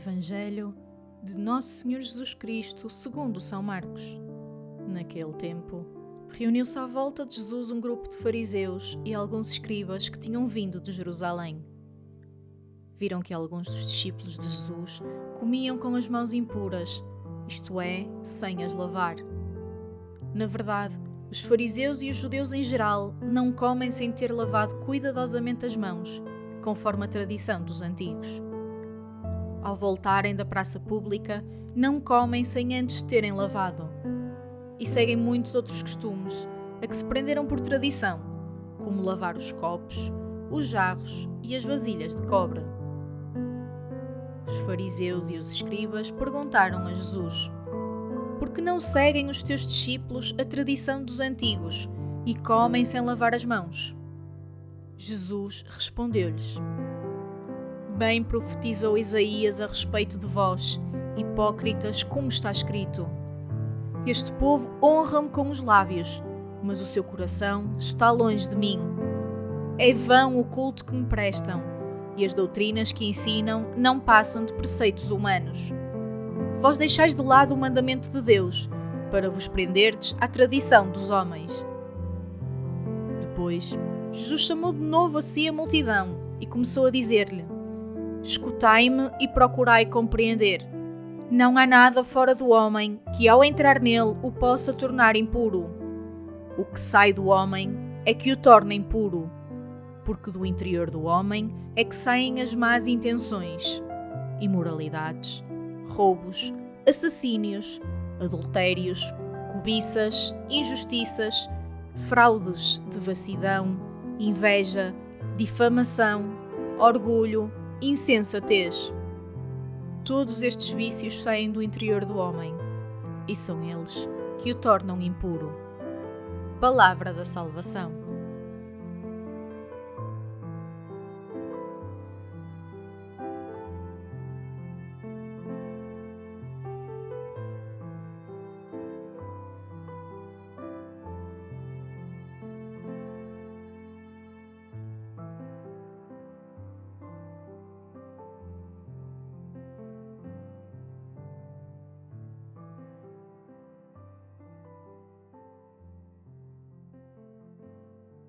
Evangelho de Nosso Senhor Jesus Cristo, segundo São Marcos. Naquele tempo, reuniu-se à volta de Jesus um grupo de fariseus e alguns escribas que tinham vindo de Jerusalém. Viram que alguns dos discípulos de Jesus comiam com as mãos impuras, isto é, sem as lavar. Na verdade, os fariseus e os judeus em geral não comem sem ter lavado cuidadosamente as mãos, conforme a tradição dos antigos. Ao voltarem da praça pública, não comem sem antes terem lavado. E seguem muitos outros costumes, a que se prenderam por tradição, como lavar os copos, os jarros e as vasilhas de cobre. Os fariseus e os escribas perguntaram a Jesus: Por que não seguem os teus discípulos a tradição dos antigos e comem sem lavar as mãos? Jesus respondeu-lhes: Bem profetizou Isaías a respeito de vós, hipócritas, como está escrito: Este povo honra-me com os lábios, mas o seu coração está longe de mim. É vão o culto que me prestam, e as doutrinas que ensinam não passam de preceitos humanos. Vós deixais de lado o mandamento de Deus, para vos prenderdes à tradição dos homens. Depois, Jesus chamou de novo a si a multidão e começou a dizer-lhe: Escutai-me e procurai compreender. Não há nada fora do homem que, ao entrar nele, o possa tornar impuro. O que sai do homem é que o torna impuro, porque do interior do homem é que saem as más intenções, imoralidades, roubos, assassínios, adultérios, cobiças, injustiças, fraudes, devassidão, inveja, difamação, orgulho insensatez. Todos estes vícios saem do interior do homem e são eles que o tornam impuro. Palavra da Salvação.